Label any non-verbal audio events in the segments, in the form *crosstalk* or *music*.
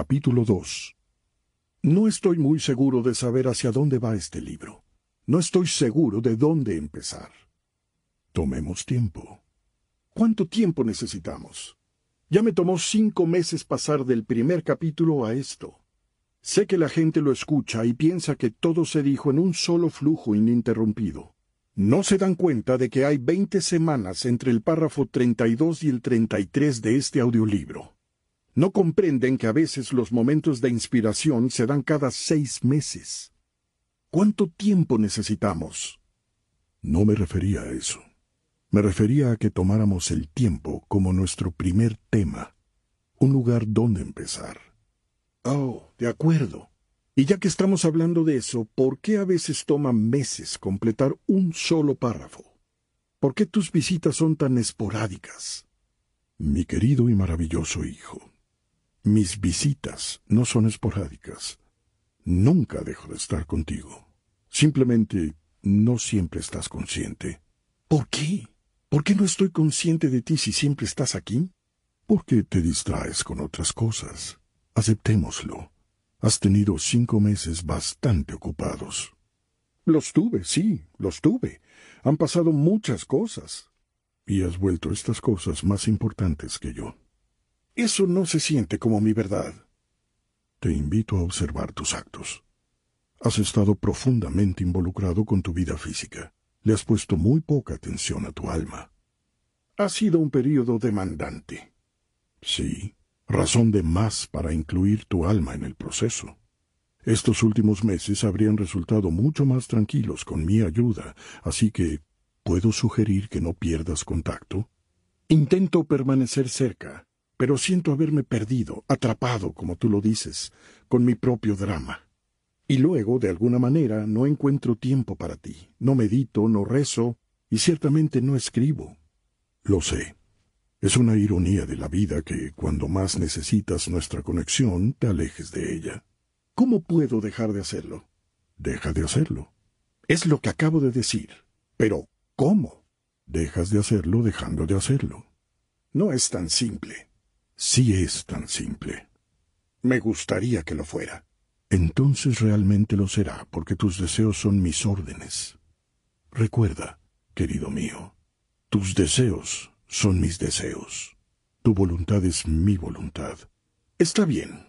Capítulo 2 No estoy muy seguro de saber hacia dónde va este libro. No estoy seguro de dónde empezar. Tomemos tiempo. ¿Cuánto tiempo necesitamos? Ya me tomó cinco meses pasar del primer capítulo a esto. Sé que la gente lo escucha y piensa que todo se dijo en un solo flujo ininterrumpido. No se dan cuenta de que hay veinte semanas entre el párrafo 32 y el 33 de este audiolibro. No comprenden que a veces los momentos de inspiración se dan cada seis meses. ¿Cuánto tiempo necesitamos? No me refería a eso. Me refería a que tomáramos el tiempo como nuestro primer tema, un lugar donde empezar. Oh, de acuerdo. Y ya que estamos hablando de eso, ¿por qué a veces toma meses completar un solo párrafo? ¿Por qué tus visitas son tan esporádicas? Mi querido y maravilloso hijo, mis visitas no son esporádicas. Nunca dejo de estar contigo. Simplemente no siempre estás consciente. ¿Por qué? ¿Por qué no estoy consciente de ti si siempre estás aquí? Porque te distraes con otras cosas. Aceptémoslo. Has tenido cinco meses bastante ocupados. Los tuve, sí, los tuve. Han pasado muchas cosas. Y has vuelto estas cosas más importantes que yo. Eso no se siente como mi verdad. Te invito a observar tus actos. Has estado profundamente involucrado con tu vida física le has puesto muy poca atención a tu alma. Ha sido un período demandante. Sí, razón de más para incluir tu alma en el proceso. Estos últimos meses habrían resultado mucho más tranquilos con mi ayuda, así que ¿puedo sugerir que no pierdas contacto? Intento permanecer cerca, pero siento haberme perdido, atrapado, como tú lo dices, con mi propio drama. Y luego, de alguna manera, no encuentro tiempo para ti. No medito, no rezo, y ciertamente no escribo. Lo sé. Es una ironía de la vida que, cuando más necesitas nuestra conexión, te alejes de ella. ¿Cómo puedo dejar de hacerlo? Deja de hacerlo. Es lo que acabo de decir. Pero, ¿cómo? Dejas de hacerlo dejando de hacerlo. No es tan simple. Sí es tan simple. Me gustaría que lo fuera entonces realmente lo será, porque tus deseos son mis órdenes. Recuerda, querido mío, tus deseos son mis deseos. Tu voluntad es mi voluntad. Está bien.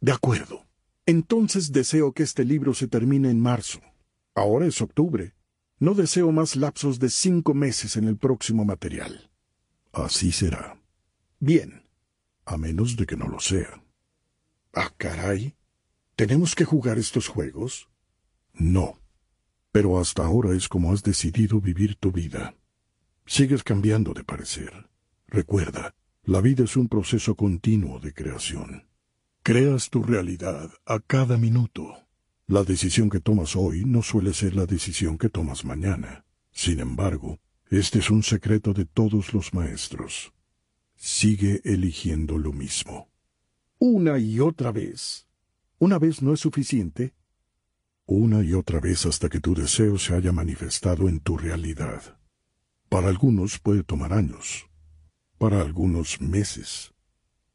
De acuerdo. Entonces deseo que este libro se termine en marzo. Ahora es octubre. No deseo más lapsos de cinco meses en el próximo material. Así será. Bien. A menos de que no lo sea. Ah, caray. ¿Tenemos que jugar estos juegos? No. Pero hasta ahora es como has decidido vivir tu vida. Sigues cambiando de parecer. Recuerda, la vida es un proceso continuo de creación. Creas tu realidad a cada minuto. La decisión que tomas hoy no suele ser la decisión que tomas mañana. Sin embargo, este es un secreto de todos los maestros. Sigue eligiendo lo mismo. Una y otra vez. Una vez no es suficiente. Una y otra vez hasta que tu deseo se haya manifestado en tu realidad. Para algunos puede tomar años, para algunos meses,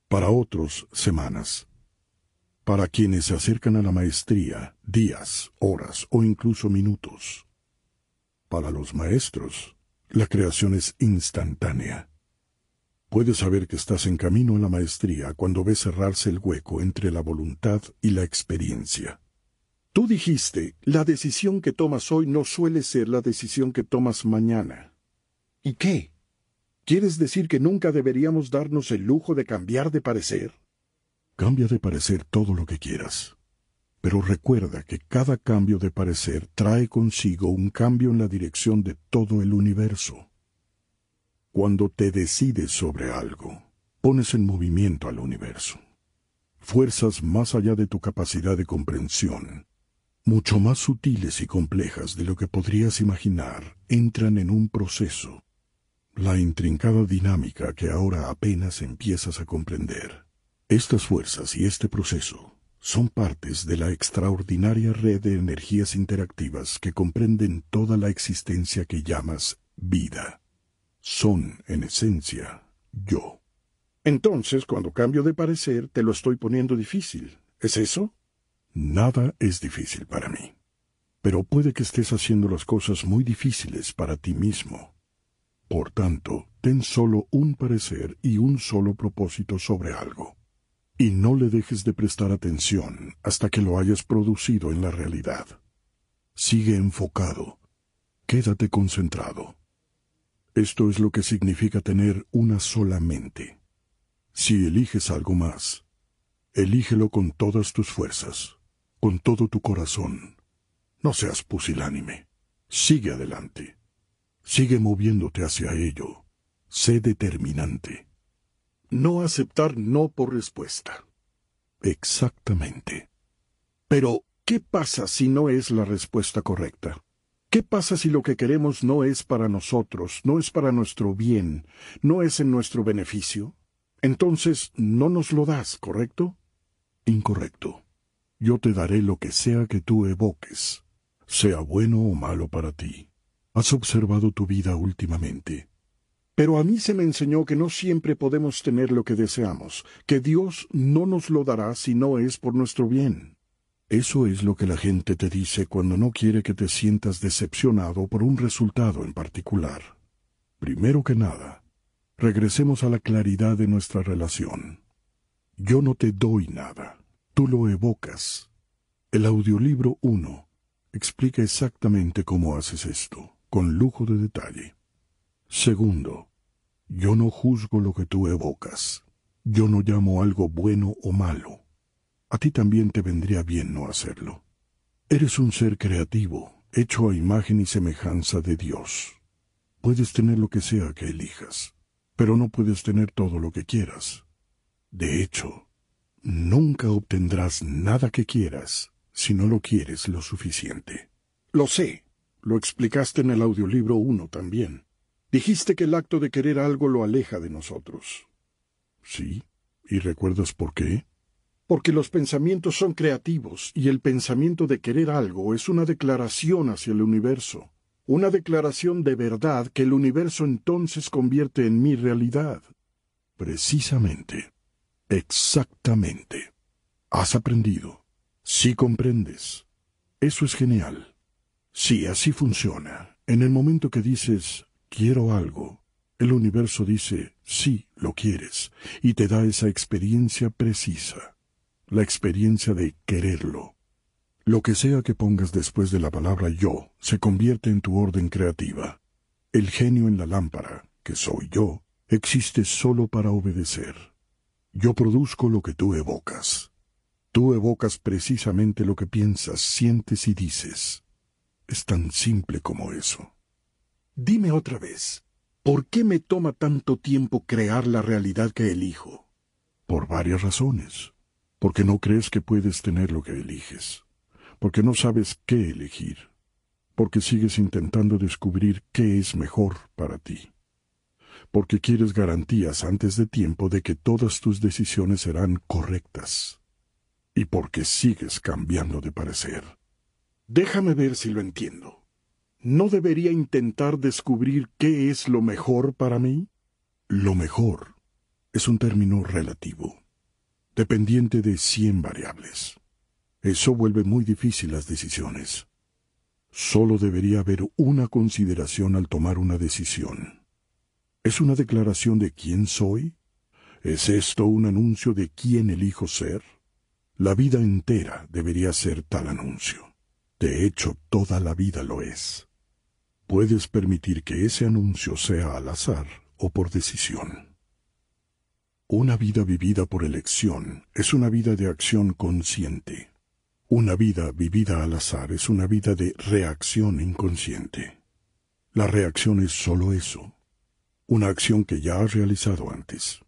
para otros semanas. Para quienes se acercan a la maestría, días, horas o incluso minutos. Para los maestros, la creación es instantánea. Puedes saber que estás en camino a la maestría cuando ves cerrarse el hueco entre la voluntad y la experiencia. Tú dijiste, la decisión que tomas hoy no suele ser la decisión que tomas mañana. ¿Y qué? ¿Quieres decir que nunca deberíamos darnos el lujo de cambiar de parecer? Cambia de parecer todo lo que quieras. Pero recuerda que cada cambio de parecer trae consigo un cambio en la dirección de todo el universo. Cuando te decides sobre algo, pones en movimiento al universo. Fuerzas más allá de tu capacidad de comprensión, mucho más sutiles y complejas de lo que podrías imaginar, entran en un proceso. La intrincada dinámica que ahora apenas empiezas a comprender. Estas fuerzas y este proceso son partes de la extraordinaria red de energías interactivas que comprenden toda la existencia que llamas vida son, en esencia, yo. Entonces, cuando cambio de parecer, te lo estoy poniendo difícil. ¿Es eso? Nada es difícil para mí. Pero puede que estés haciendo las cosas muy difíciles para ti mismo. Por tanto, ten solo un parecer y un solo propósito sobre algo. Y no le dejes de prestar atención hasta que lo hayas producido en la realidad. Sigue enfocado. Quédate concentrado. Esto es lo que significa tener una sola mente. Si eliges algo más, elígelo con todas tus fuerzas, con todo tu corazón. No seas pusilánime. Sigue adelante. Sigue moviéndote hacia ello. Sé determinante. No aceptar no por respuesta. Exactamente. Pero, ¿qué pasa si no es la respuesta correcta? ¿Qué pasa si lo que queremos no es para nosotros, no es para nuestro bien, no es en nuestro beneficio? Entonces no nos lo das, ¿correcto? Incorrecto. Yo te daré lo que sea que tú evoques, sea bueno o malo para ti. Has observado tu vida últimamente. Pero a mí se me enseñó que no siempre podemos tener lo que deseamos, que Dios no nos lo dará si no es por nuestro bien. Eso es lo que la gente te dice cuando no quiere que te sientas decepcionado por un resultado en particular. Primero que nada, Regresemos a la claridad de nuestra relación. Yo no te doy nada, tú lo evocas. El audiolibro 1 explica exactamente cómo haces esto, con lujo de detalle. Segundo, yo no juzgo lo que tú evocas. Yo no llamo algo bueno o malo. A ti también te vendría bien no hacerlo. Eres un ser creativo, hecho a imagen y semejanza de Dios. Puedes tener lo que sea que elijas pero no puedes tener todo lo que quieras. De hecho, nunca obtendrás nada que quieras si no lo quieres lo suficiente. Lo sé, lo explicaste en el audiolibro 1 también. Dijiste que el acto de querer algo lo aleja de nosotros. Sí, ¿y recuerdas por qué? Porque los pensamientos son creativos y el pensamiento de querer algo es una declaración hacia el universo una declaración de verdad que el universo entonces convierte en mi realidad. Precisamente. Exactamente. Has aprendido. Sí comprendes. Eso es genial. Sí, así funciona. En el momento que dices, quiero algo, el universo dice, sí, lo quieres, y te da esa experiencia precisa, la experiencia de quererlo. Lo que sea que pongas después de la palabra yo se convierte en tu orden creativa. El genio en la lámpara, que soy yo, existe solo para obedecer. Yo produzco lo que tú evocas. Tú evocas precisamente lo que piensas, sientes y dices. Es tan simple como eso. Dime otra vez, ¿por qué me toma tanto tiempo crear la realidad que elijo? Por varias razones. Porque no crees que puedes tener lo que eliges porque no sabes qué elegir, porque sigues intentando descubrir qué es mejor para ti, porque quieres garantías antes de tiempo de que todas tus decisiones serán correctas, y porque sigues cambiando de parecer. Déjame ver si lo entiendo. ¿No debería intentar descubrir qué es lo mejor para mí? Lo mejor es un término relativo, dependiente de cien variables. Eso vuelve muy difícil las decisiones. Solo debería haber una consideración al tomar una decisión. ¿Es una declaración de quién soy? ¿Es esto un anuncio de quién elijo ser? La vida entera debería ser tal anuncio. De hecho, toda la vida lo es. Puedes permitir que ese anuncio sea al azar o por decisión. Una vida vivida por elección es una vida de acción consciente. Una vida vivida al azar es una vida de reacción inconsciente. La reacción es sólo eso, una acción que ya has realizado antes.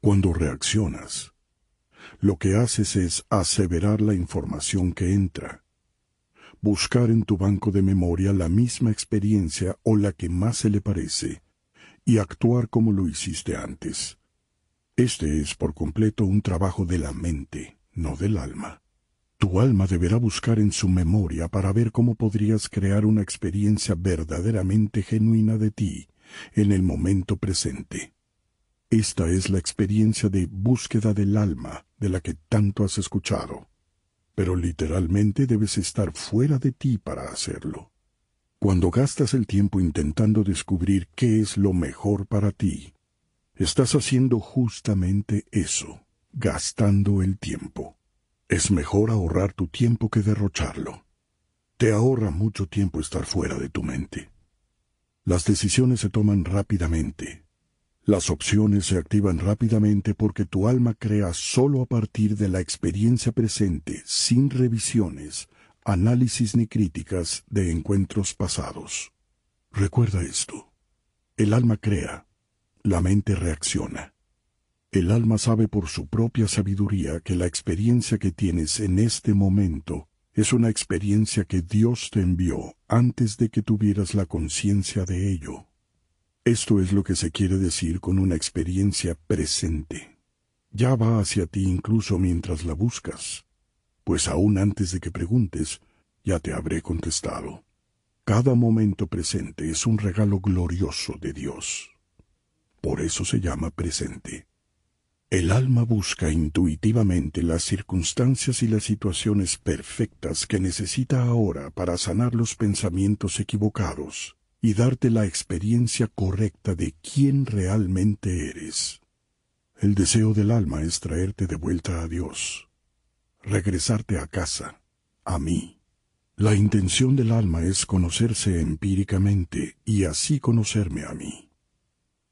Cuando reaccionas, lo que haces es aseverar la información que entra, buscar en tu banco de memoria la misma experiencia o la que más se le parece, y actuar como lo hiciste antes. Este es por completo un trabajo de la mente, no del alma. Tu alma deberá buscar en su memoria para ver cómo podrías crear una experiencia verdaderamente genuina de ti en el momento presente. Esta es la experiencia de búsqueda del alma de la que tanto has escuchado. Pero literalmente debes estar fuera de ti para hacerlo. Cuando gastas el tiempo intentando descubrir qué es lo mejor para ti, estás haciendo justamente eso, gastando el tiempo. Es mejor ahorrar tu tiempo que derrocharlo. Te ahorra mucho tiempo estar fuera de tu mente. Las decisiones se toman rápidamente, las opciones se activan rápidamente porque tu alma crea solo a partir de la experiencia presente, sin revisiones, análisis ni críticas de encuentros pasados. Recuerda esto. El alma crea, la mente reacciona. El alma sabe por su propia sabiduría que la experiencia que tienes en este momento es una experiencia que Dios te envió antes de que tuvieras la conciencia de ello. Esto es lo que se quiere decir con una experiencia presente. Ya va hacia ti incluso mientras la buscas, pues aún antes de que preguntes, ya te habré contestado. Cada momento presente es un regalo glorioso de Dios. Por eso se llama presente. El alma busca intuitivamente las circunstancias y las situaciones perfectas que necesita ahora para sanar los pensamientos equivocados y darte la experiencia correcta de quién realmente eres. El deseo del alma es traerte de vuelta a Dios, regresarte a casa, a mí. La intención del alma es conocerse empíricamente y así conocerme a mí.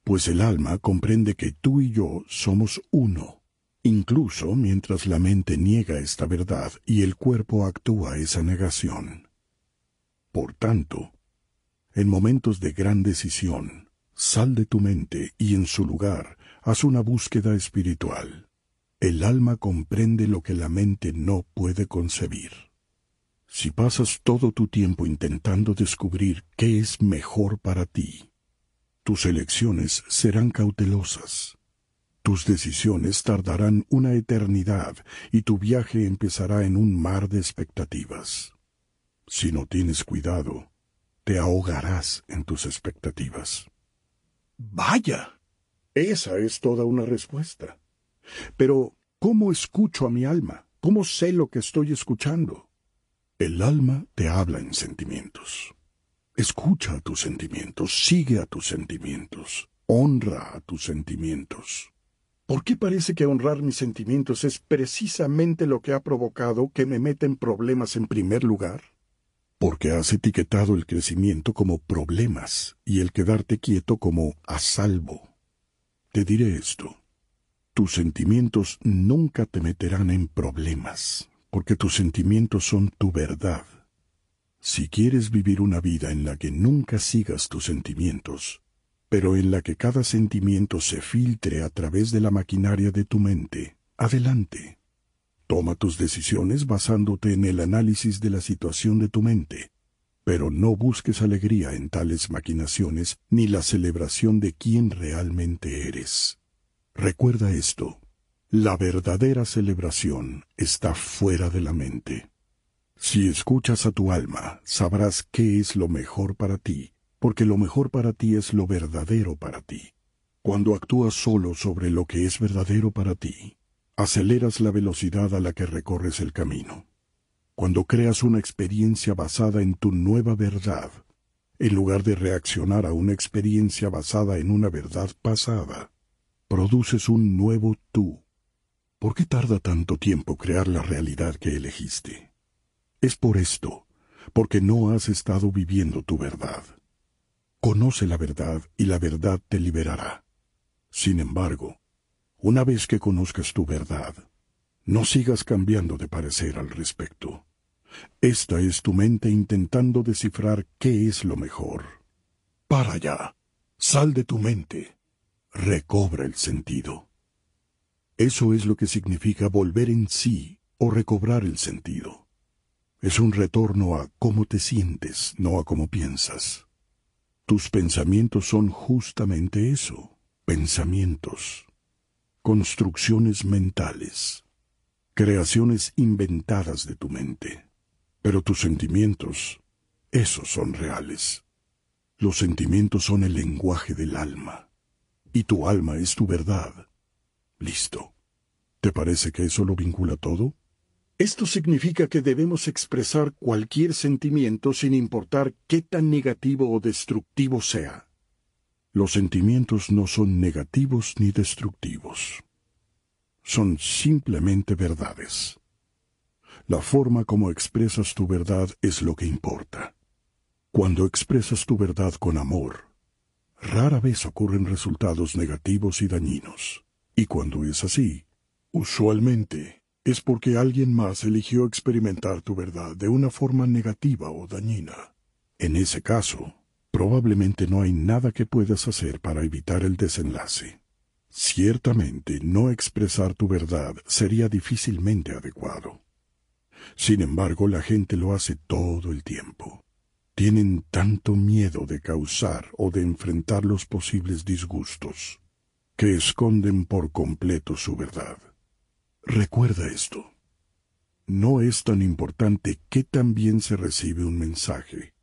Pues el alma comprende que tú y yo somos uno, incluso mientras la mente niega esta verdad y el cuerpo actúa esa negación. Por tanto, en momentos de gran decisión, sal de tu mente y en su lugar haz una búsqueda espiritual. El alma comprende lo que la mente no puede concebir. Si pasas todo tu tiempo intentando descubrir qué es mejor para ti, tus elecciones serán cautelosas. Tus decisiones tardarán una eternidad y tu viaje empezará en un mar de expectativas. Si no tienes cuidado, te ahogarás en tus expectativas. Vaya. Esa es toda una respuesta. Pero, ¿cómo escucho a mi alma? ¿Cómo sé lo que estoy escuchando? El alma te habla en sentimientos. Escucha a tus sentimientos, sigue a tus sentimientos, honra a tus sentimientos. ¿Por qué parece que honrar mis sentimientos es precisamente lo que ha provocado que me meta en problemas en primer lugar? porque has etiquetado el crecimiento como problemas y el quedarte quieto como a salvo. Te diré esto. Tus sentimientos nunca te meterán en problemas, porque tus sentimientos son tu verdad. Si quieres vivir una vida en la que nunca sigas tus sentimientos, pero en la que cada sentimiento se filtre a través de la maquinaria de tu mente, adelante. Toma tus decisiones basándote en el análisis de la situación de tu mente, pero no busques alegría en tales maquinaciones ni la celebración de quién realmente eres. Recuerda esto, la verdadera celebración está fuera de la mente. Si escuchas a tu alma, sabrás qué es lo mejor para ti, porque lo mejor para ti es lo verdadero para ti. Cuando actúas solo sobre lo que es verdadero para ti, aceleras la velocidad a la que recorres el camino. Cuando creas una experiencia basada en tu nueva verdad, en lugar de reaccionar a una experiencia basada en una verdad pasada, produces un nuevo tú. ¿Por qué tarda tanto tiempo crear la realidad que elegiste? Es por esto, porque no has estado viviendo tu verdad. Conoce la verdad y la verdad te liberará. Sin embargo, una vez que conozcas tu verdad, no sigas cambiando de parecer al respecto. Esta es tu mente intentando descifrar qué es lo mejor. Para ya. Sal de tu mente. Recobra el sentido. Eso es lo que significa volver en sí o recobrar el sentido. Es un retorno a cómo te sientes, no a cómo piensas. Tus pensamientos son justamente eso, pensamientos construcciones mentales, creaciones inventadas de tu mente. Pero tus sentimientos, esos son reales. Los sentimientos son el lenguaje del alma. y tu alma es tu verdad. Listo. ¿Te parece que eso lo vincula todo? Esto significa que debemos expresar cualquier sentimiento sin importar qué tan negativo o destructivo sea. Los sentimientos no son negativos ni destructivos. Son simplemente verdades. La forma como expresas tu verdad es lo que importa. Cuando expresas tu verdad con amor, rara vez ocurren resultados negativos y dañinos. Y cuando es así, usualmente es porque alguien más eligió experimentar tu verdad de una forma negativa o dañina. En ese caso, probablemente no hay nada que puedas hacer para evitar el desenlace. Ciertamente, no expresar tu verdad sería difícilmente adecuado. Sin embargo, la gente lo hace todo el tiempo. Tienen tanto miedo de causar o de enfrentar los posibles disgustos, que esconden por completo su verdad. Recuerda esto. No es tan importante qué tan bien se recibe un mensaje,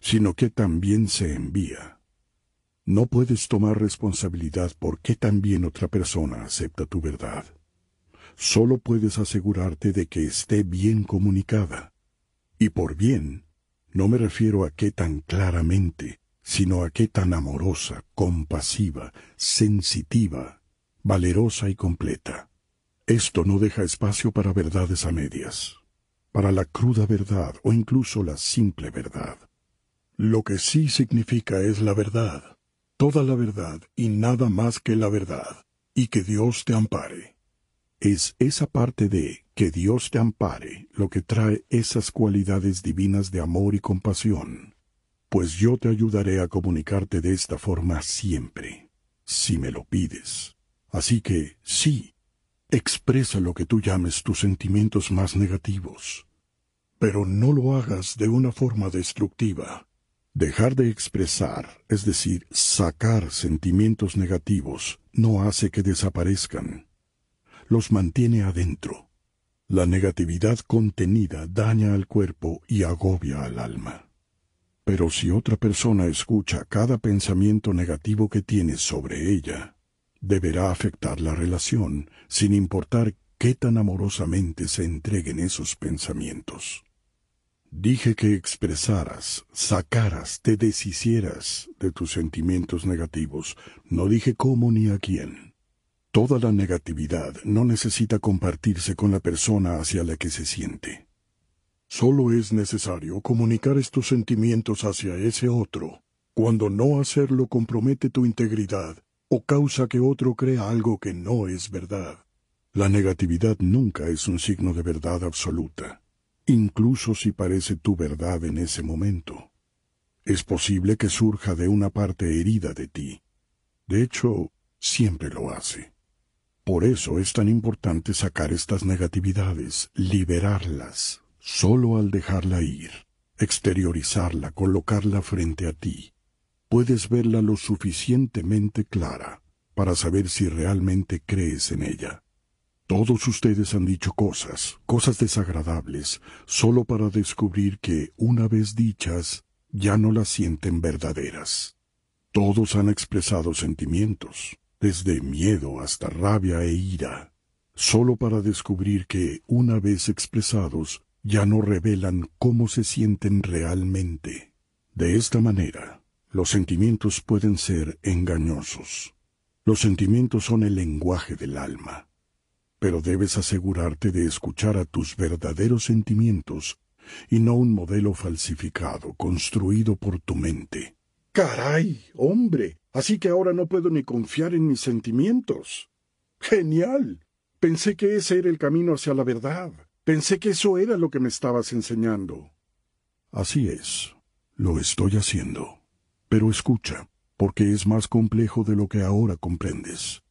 sino qué tan bien se envía. No puedes tomar responsabilidad por qué tan bien otra persona acepta tu verdad. Solo puedes asegurarte de que esté bien comunicada. Y por bien, no me refiero a qué tan claramente, sino a qué tan amorosa, compasiva, sensitiva, valerosa y completa. Esto no deja espacio para verdades a medias, para la cruda verdad o incluso la simple verdad. Lo que sí significa es la verdad, toda la verdad y nada más que la verdad, y que Dios te ampare. Es esa parte de que Dios te ampare lo que trae esas cualidades divinas de amor y compasión, pues yo te ayudaré a comunicarte de esta forma siempre, si me lo pides. Así que sí, Expresa lo que tú llames tus sentimientos más negativos, pero no lo hagas de una forma destructiva. Dejar de expresar, es decir, sacar sentimientos negativos, no hace que desaparezcan. Los mantiene adentro. La negatividad contenida daña al cuerpo y agobia al alma. Pero si otra persona escucha cada pensamiento negativo que tienes sobre ella, deberá afectar la relación, sin importar qué tan amorosamente se entreguen esos pensamientos. Dije que expresaras, sacaras, te deshicieras de tus sentimientos negativos. No dije cómo ni a quién. Toda la negatividad no necesita compartirse con la persona hacia la que se siente. Solo es necesario comunicar estos sentimientos hacia ese otro, cuando no hacerlo compromete tu integridad o causa que otro crea algo que no es verdad. La negatividad nunca es un signo de verdad absoluta, incluso si parece tu verdad en ese momento. Es posible que surja de una parte herida de ti. De hecho, siempre lo hace. Por eso es tan importante sacar estas negatividades, liberarlas, solo al dejarla ir, exteriorizarla, colocarla frente a ti, puedes verla lo suficientemente clara para saber si realmente crees en ella. Todos ustedes han dicho cosas, cosas desagradables, solo para descubrir que, una vez dichas, ya no las sienten verdaderas. Todos han expresado sentimientos, desde miedo hasta rabia e ira, solo para descubrir que, una vez expresados, ya no revelan cómo se sienten realmente. De esta manera, los sentimientos pueden ser engañosos. Los sentimientos son el lenguaje del alma. Pero debes asegurarte de escuchar a tus verdaderos sentimientos y no un modelo falsificado construido por tu mente. Caray, hombre, así que ahora no puedo ni confiar en mis sentimientos. Genial. Pensé que ese era el camino hacia la verdad. Pensé que eso era lo que me estabas enseñando. Así es. Lo estoy haciendo. Pero escucha, porque es más complejo de lo que ahora comprendes.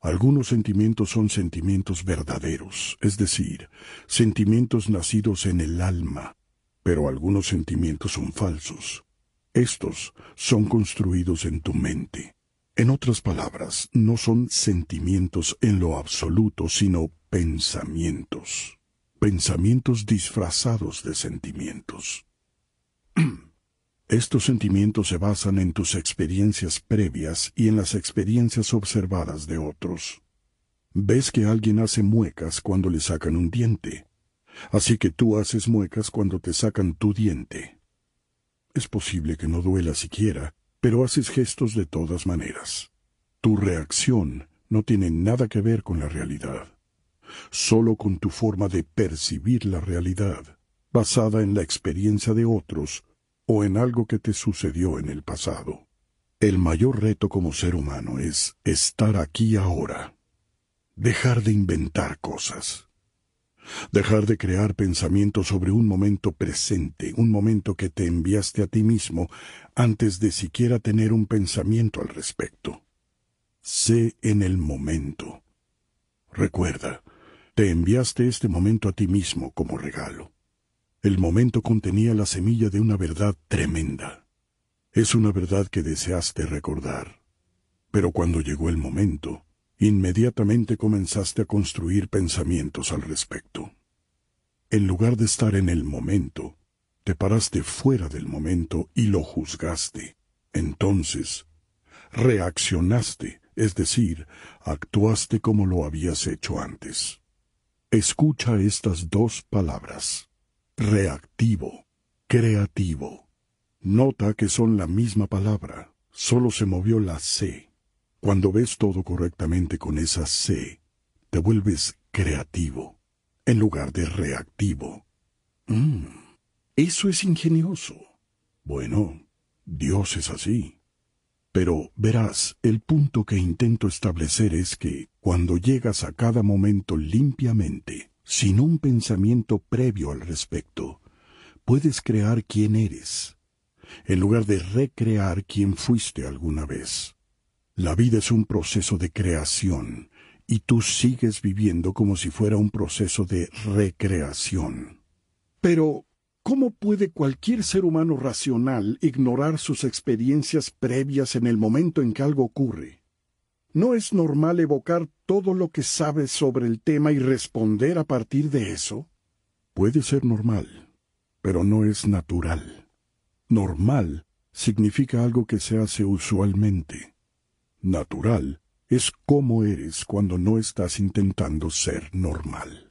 Algunos sentimientos son sentimientos verdaderos, es decir, sentimientos nacidos en el alma, pero algunos sentimientos son falsos. Estos son construidos en tu mente. En otras palabras, no son sentimientos en lo absoluto, sino pensamientos. Pensamientos disfrazados de sentimientos. *clears throat* Estos sentimientos se basan en tus experiencias previas y en las experiencias observadas de otros. Ves que alguien hace muecas cuando le sacan un diente, así que tú haces muecas cuando te sacan tu diente. Es posible que no duela siquiera, pero haces gestos de todas maneras. Tu reacción no tiene nada que ver con la realidad, solo con tu forma de percibir la realidad, basada en la experiencia de otros o en algo que te sucedió en el pasado. El mayor reto como ser humano es estar aquí ahora. Dejar de inventar cosas. Dejar de crear pensamientos sobre un momento presente, un momento que te enviaste a ti mismo antes de siquiera tener un pensamiento al respecto. Sé en el momento. Recuerda, te enviaste este momento a ti mismo como regalo. El momento contenía la semilla de una verdad tremenda. Es una verdad que deseaste recordar. Pero cuando llegó el momento, inmediatamente comenzaste a construir pensamientos al respecto. En lugar de estar en el momento, te paraste fuera del momento y lo juzgaste. Entonces, reaccionaste, es decir, actuaste como lo habías hecho antes. Escucha estas dos palabras reactivo, creativo. Nota que son la misma palabra, solo se movió la C. Cuando ves todo correctamente con esa C, te vuelves creativo, en lugar de reactivo. Mmm, eso es ingenioso. Bueno, Dios es así. Pero verás, el punto que intento establecer es que, cuando llegas a cada momento limpiamente, sin un pensamiento previo al respecto, puedes crear quién eres, en lugar de recrear quién fuiste alguna vez. La vida es un proceso de creación, y tú sigues viviendo como si fuera un proceso de recreación. Pero, ¿cómo puede cualquier ser humano racional ignorar sus experiencias previas en el momento en que algo ocurre? ¿No es normal evocar todo lo que sabes sobre el tema y responder a partir de eso? Puede ser normal, pero no es natural. Normal significa algo que se hace usualmente. Natural es cómo eres cuando no estás intentando ser normal.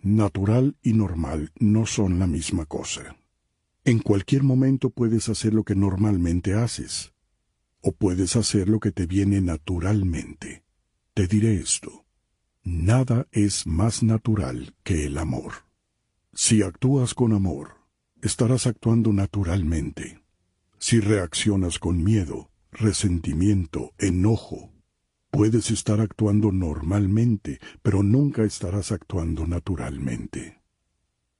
Natural y normal no son la misma cosa. En cualquier momento puedes hacer lo que normalmente haces, o puedes hacer lo que te viene naturalmente. Te diré esto. Nada es más natural que el amor. Si actúas con amor, estarás actuando naturalmente. Si reaccionas con miedo, resentimiento, enojo, puedes estar actuando normalmente, pero nunca estarás actuando naturalmente.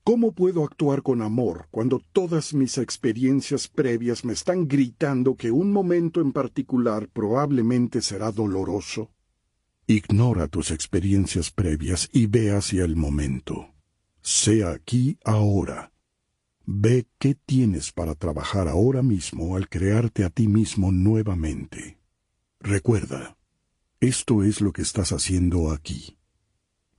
¿Cómo puedo actuar con amor cuando todas mis experiencias previas me están gritando que un momento en particular probablemente será doloroso? Ignora tus experiencias previas y ve hacia el momento. Sé aquí ahora. Ve qué tienes para trabajar ahora mismo al crearte a ti mismo nuevamente. Recuerda, esto es lo que estás haciendo aquí.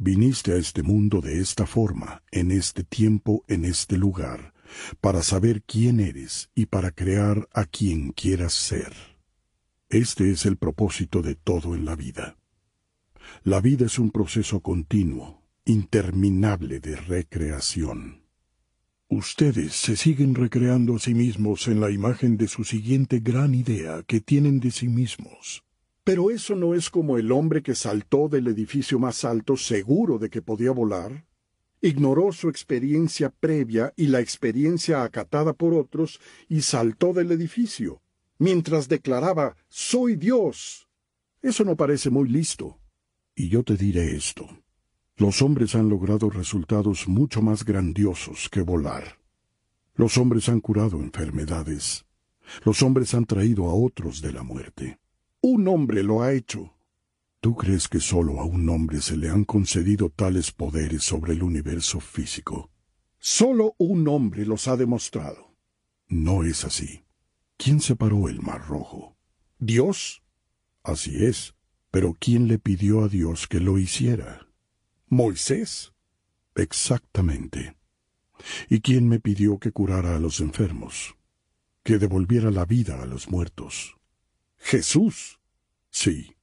Viniste a este mundo de esta forma, en este tiempo, en este lugar, para saber quién eres y para crear a quien quieras ser. Este es el propósito de todo en la vida. La vida es un proceso continuo, interminable de recreación. Ustedes se siguen recreando a sí mismos en la imagen de su siguiente gran idea que tienen de sí mismos. Pero eso no es como el hombre que saltó del edificio más alto seguro de que podía volar. Ignoró su experiencia previa y la experiencia acatada por otros y saltó del edificio, mientras declaraba Soy Dios. Eso no parece muy listo. Y yo te diré esto. Los hombres han logrado resultados mucho más grandiosos que volar. Los hombres han curado enfermedades. Los hombres han traído a otros de la muerte. Un hombre lo ha hecho. ¿Tú crees que solo a un hombre se le han concedido tales poderes sobre el universo físico? Solo un hombre los ha demostrado. No es así. ¿Quién separó el mar rojo? ¿Dios? Así es. Pero ¿quién le pidió a Dios que lo hiciera? Moisés. Exactamente. ¿Y quién me pidió que curara a los enfermos? que devolviera la vida a los muertos. Jesús. Sí.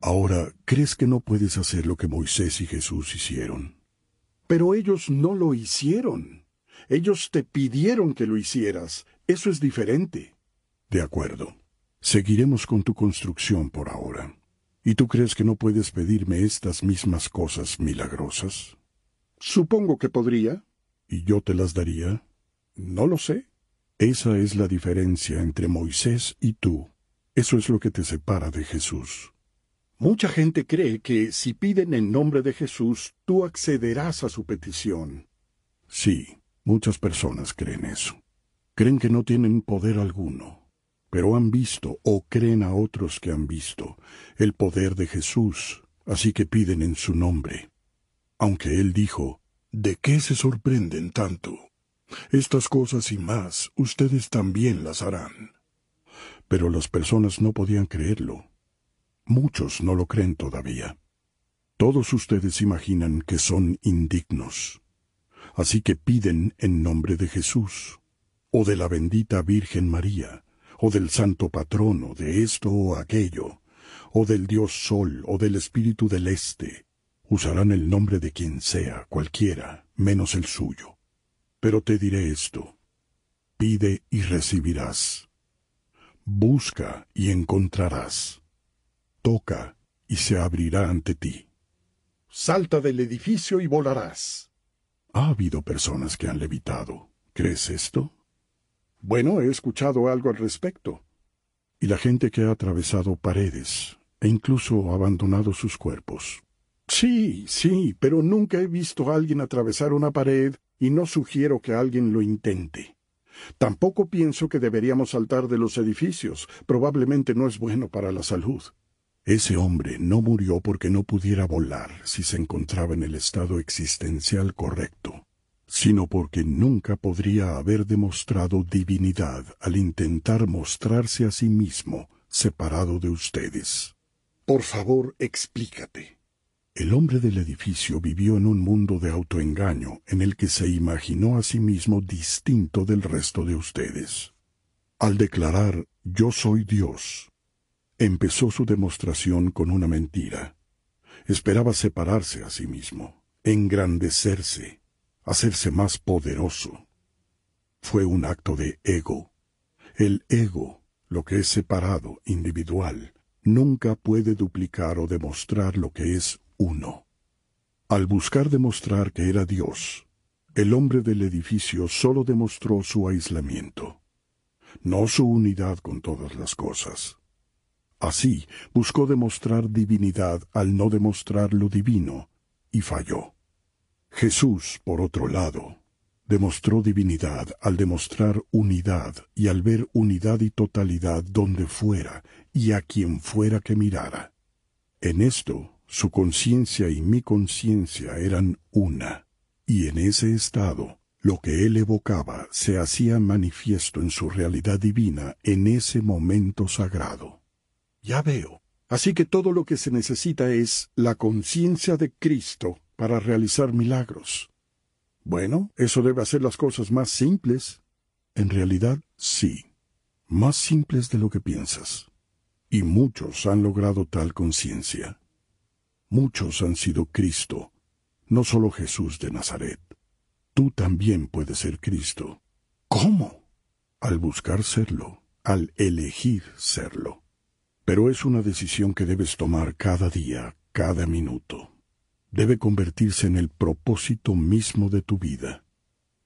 Ahora, ¿crees que no puedes hacer lo que Moisés y Jesús hicieron? Pero ellos no lo hicieron. Ellos te pidieron que lo hicieras. Eso es diferente. De acuerdo. Seguiremos con tu construcción por ahora. ¿Y tú crees que no puedes pedirme estas mismas cosas milagrosas? Supongo que podría. ¿Y yo te las daría? No lo sé. Esa es la diferencia entre Moisés y tú. Eso es lo que te separa de Jesús. Mucha gente cree que si piden en nombre de Jesús, tú accederás a su petición. Sí, muchas personas creen eso. Creen que no tienen poder alguno, pero han visto o creen a otros que han visto el poder de Jesús, así que piden en su nombre. Aunque él dijo, ¿de qué se sorprenden tanto? Estas cosas y más ustedes también las harán. Pero las personas no podían creerlo. Muchos no lo creen todavía. Todos ustedes imaginan que son indignos. Así que piden en nombre de Jesús, o de la bendita Virgen María, o del santo patrono de esto o aquello, o del Dios Sol, o del Espíritu del Este. Usarán el nombre de quien sea, cualquiera, menos el suyo. Pero te diré esto, pide y recibirás. Busca y encontrarás. Toca y se abrirá ante ti. Salta del edificio y volarás. Ha habido personas que han levitado. ¿Crees esto? Bueno, he escuchado algo al respecto. Y la gente que ha atravesado paredes e incluso abandonado sus cuerpos. Sí, sí, pero nunca he visto a alguien atravesar una pared y no sugiero que alguien lo intente. Tampoco pienso que deberíamos saltar de los edificios. Probablemente no es bueno para la salud. Ese hombre no murió porque no pudiera volar si se encontraba en el estado existencial correcto, sino porque nunca podría haber demostrado divinidad al intentar mostrarse a sí mismo separado de ustedes. Por favor, explícate. El hombre del edificio vivió en un mundo de autoengaño en el que se imaginó a sí mismo distinto del resto de ustedes. Al declarar yo soy Dios, empezó su demostración con una mentira. Esperaba separarse a sí mismo, engrandecerse, hacerse más poderoso. Fue un acto de ego. El ego, lo que es separado, individual, nunca puede duplicar o demostrar lo que es uno. Al buscar demostrar que era Dios, el hombre del edificio solo demostró su aislamiento, no su unidad con todas las cosas. Así buscó demostrar divinidad al no demostrar lo divino, y falló. Jesús, por otro lado, demostró divinidad al demostrar unidad y al ver unidad y totalidad donde fuera y a quien fuera que mirara. En esto su conciencia y mi conciencia eran una, y en ese estado, lo que él evocaba se hacía manifiesto en su realidad divina en ese momento sagrado. Ya veo. Así que todo lo que se necesita es la conciencia de Cristo para realizar milagros. Bueno, eso debe hacer las cosas más simples. En realidad, sí. Más simples de lo que piensas. Y muchos han logrado tal conciencia. Muchos han sido Cristo, no solo Jesús de Nazaret. Tú también puedes ser Cristo. ¿Cómo? Al buscar serlo, al elegir serlo. Pero es una decisión que debes tomar cada día, cada minuto. Debe convertirse en el propósito mismo de tu vida.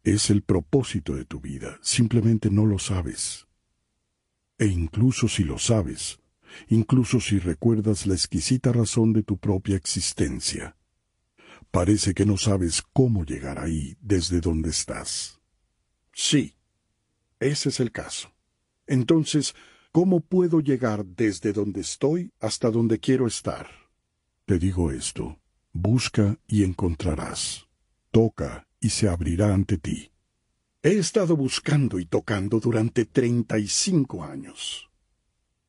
Es el propósito de tu vida, simplemente no lo sabes. E incluso si lo sabes, incluso si recuerdas la exquisita razón de tu propia existencia. Parece que no sabes cómo llegar ahí desde donde estás. Sí, ese es el caso. Entonces, ¿cómo puedo llegar desde donde estoy hasta donde quiero estar? Te digo esto, busca y encontrarás. Toca y se abrirá ante ti. He estado buscando y tocando durante treinta y cinco años.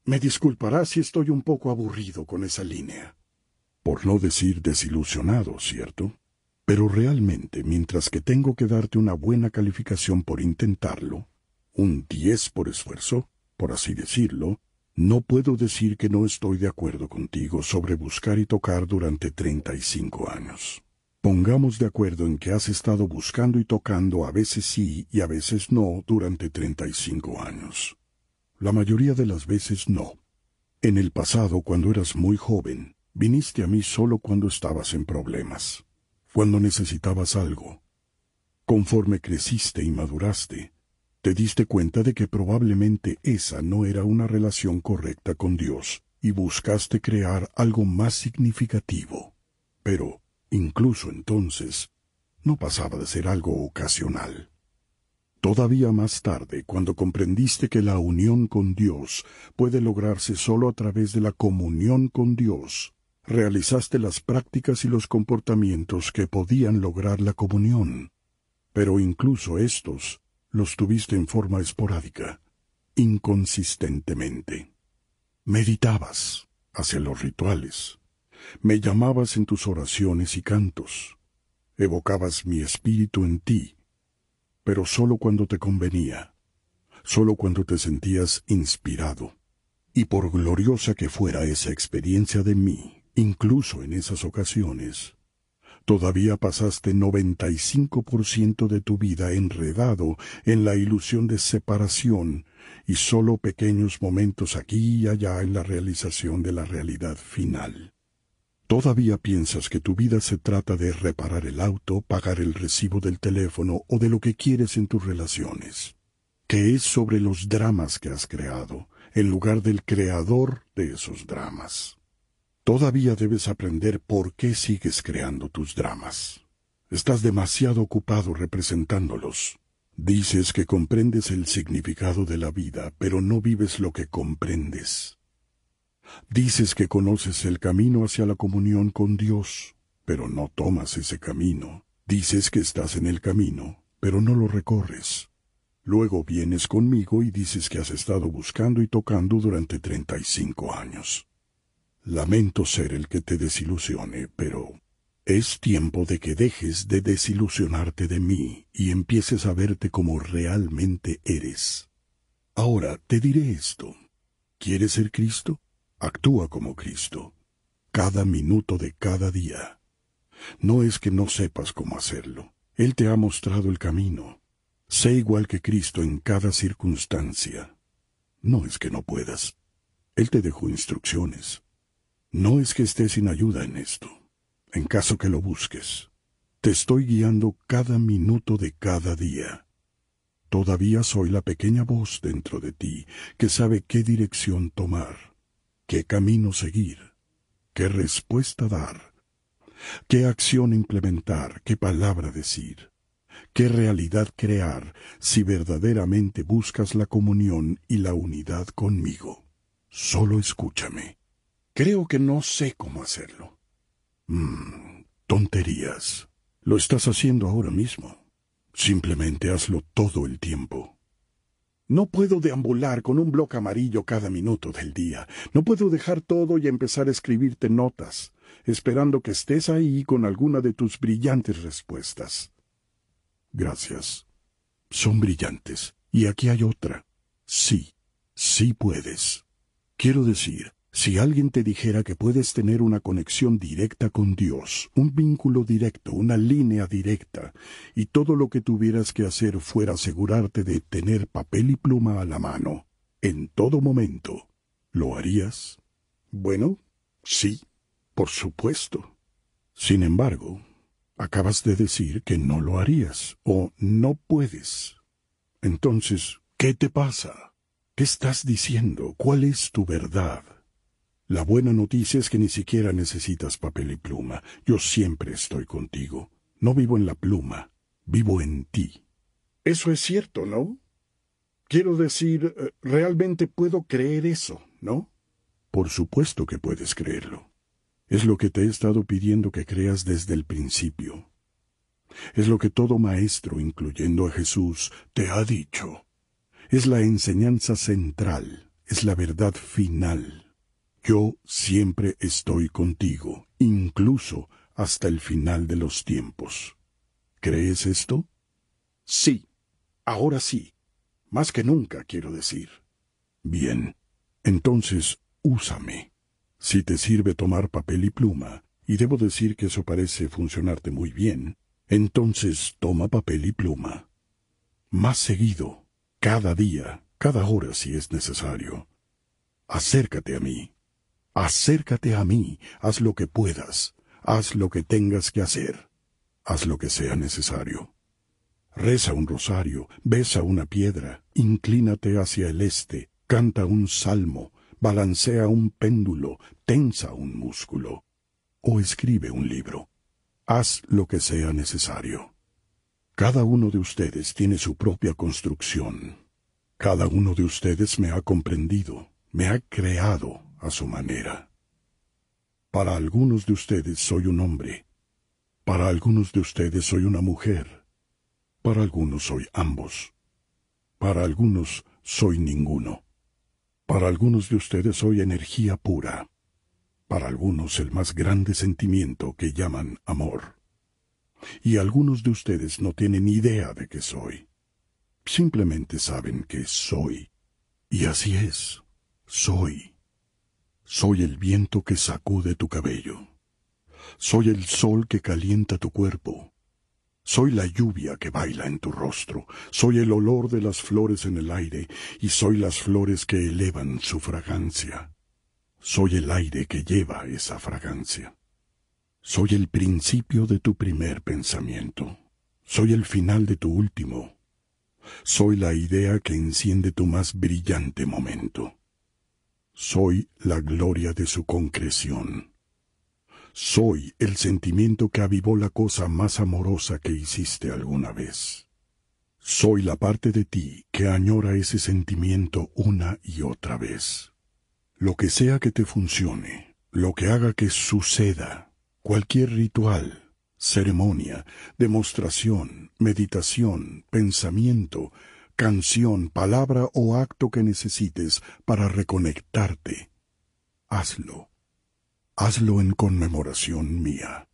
Me disculpará si estoy un poco aburrido con esa línea. Por no decir desilusionado, ¿cierto? Pero realmente, mientras que tengo que darte una buena calificación por intentarlo, un diez por esfuerzo, por así decirlo, no puedo decir que no estoy de acuerdo contigo sobre buscar y tocar durante treinta y cinco años. Pongamos de acuerdo en que has estado buscando y tocando a veces sí y a veces no durante treinta y cinco años. La mayoría de las veces no. En el pasado, cuando eras muy joven, viniste a mí solo cuando estabas en problemas, cuando necesitabas algo. Conforme creciste y maduraste, te diste cuenta de que probablemente esa no era una relación correcta con Dios y buscaste crear algo más significativo. Pero, incluso entonces, no pasaba de ser algo ocasional. Todavía más tarde, cuando comprendiste que la unión con Dios puede lograrse solo a través de la comunión con Dios, realizaste las prácticas y los comportamientos que podían lograr la comunión. Pero incluso estos los tuviste en forma esporádica, inconsistentemente. Meditabas hacia los rituales, me llamabas en tus oraciones y cantos, evocabas mi espíritu en ti, pero sólo cuando te convenía, sólo cuando te sentías inspirado. Y por gloriosa que fuera esa experiencia de mí, incluso en esas ocasiones, Todavía pasaste 95% de tu vida enredado en la ilusión de separación y solo pequeños momentos aquí y allá en la realización de la realidad final. Todavía piensas que tu vida se trata de reparar el auto, pagar el recibo del teléfono o de lo que quieres en tus relaciones, que es sobre los dramas que has creado, en lugar del creador de esos dramas. Todavía debes aprender por qué sigues creando tus dramas. Estás demasiado ocupado representándolos. Dices que comprendes el significado de la vida, pero no vives lo que comprendes. Dices que conoces el camino hacia la comunión con Dios, pero no tomas ese camino. Dices que estás en el camino, pero no lo recorres. Luego vienes conmigo y dices que has estado buscando y tocando durante treinta y cinco años. Lamento ser el que te desilusione, pero es tiempo de que dejes de desilusionarte de mí y empieces a verte como realmente eres. Ahora te diré esto. ¿Quieres ser Cristo? Actúa como Cristo, cada minuto de cada día. No es que no sepas cómo hacerlo. Él te ha mostrado el camino. Sé igual que Cristo en cada circunstancia. No es que no puedas. Él te dejó instrucciones. No es que estés sin ayuda en esto, en caso que lo busques. Te estoy guiando cada minuto de cada día. Todavía soy la pequeña voz dentro de ti que sabe qué dirección tomar, qué camino seguir, qué respuesta dar, qué acción implementar, qué palabra decir, qué realidad crear si verdaderamente buscas la comunión y la unidad conmigo. Solo escúchame. Creo que no sé cómo hacerlo. Mmm, tonterías. Lo estás haciendo ahora mismo. Simplemente hazlo todo el tiempo. No puedo deambular con un bloque amarillo cada minuto del día. No puedo dejar todo y empezar a escribirte notas, esperando que estés ahí con alguna de tus brillantes respuestas. Gracias. Son brillantes. Y aquí hay otra. Sí, sí puedes. Quiero decir, si alguien te dijera que puedes tener una conexión directa con Dios, un vínculo directo, una línea directa, y todo lo que tuvieras que hacer fuera asegurarte de tener papel y pluma a la mano, en todo momento, ¿lo harías? Bueno, sí, por supuesto. Sin embargo, acabas de decir que no lo harías o no puedes. Entonces, ¿qué te pasa? ¿Qué estás diciendo? ¿Cuál es tu verdad? La buena noticia es que ni siquiera necesitas papel y pluma. Yo siempre estoy contigo. No vivo en la pluma, vivo en ti. Eso es cierto, ¿no? Quiero decir, eh, realmente puedo creer eso, ¿no? Por supuesto que puedes creerlo. Es lo que te he estado pidiendo que creas desde el principio. Es lo que todo maestro, incluyendo a Jesús, te ha dicho. Es la enseñanza central, es la verdad final. Yo siempre estoy contigo, incluso hasta el final de los tiempos. ¿Crees esto? Sí, ahora sí. Más que nunca, quiero decir. Bien, entonces úsame. Si te sirve tomar papel y pluma, y debo decir que eso parece funcionarte muy bien, entonces toma papel y pluma. Más seguido, cada día, cada hora si es necesario. Acércate a mí. Acércate a mí, haz lo que puedas, haz lo que tengas que hacer, haz lo que sea necesario. Reza un rosario, besa una piedra, inclínate hacia el este, canta un salmo, balancea un péndulo, tensa un músculo, o escribe un libro. Haz lo que sea necesario. Cada uno de ustedes tiene su propia construcción. Cada uno de ustedes me ha comprendido, me ha creado a su manera. Para algunos de ustedes soy un hombre. Para algunos de ustedes soy una mujer. Para algunos soy ambos. Para algunos soy ninguno. Para algunos de ustedes soy energía pura. Para algunos el más grande sentimiento que llaman amor. Y algunos de ustedes no tienen idea de qué soy. Simplemente saben que soy. Y así es. Soy. Soy el viento que sacude tu cabello. Soy el sol que calienta tu cuerpo. Soy la lluvia que baila en tu rostro, soy el olor de las flores en el aire, y soy las flores que elevan su fragancia. Soy el aire que lleva esa fragancia. Soy el principio de tu primer pensamiento. Soy el final de tu último. Soy la idea que enciende tu más brillante momento. Soy la gloria de su concreción. Soy el sentimiento que avivó la cosa más amorosa que hiciste alguna vez. Soy la parte de ti que añora ese sentimiento una y otra vez. Lo que sea que te funcione, lo que haga que suceda, cualquier ritual, ceremonia, demostración, meditación, pensamiento, canción, palabra o acto que necesites para reconectarte, hazlo hazlo en conmemoración mía.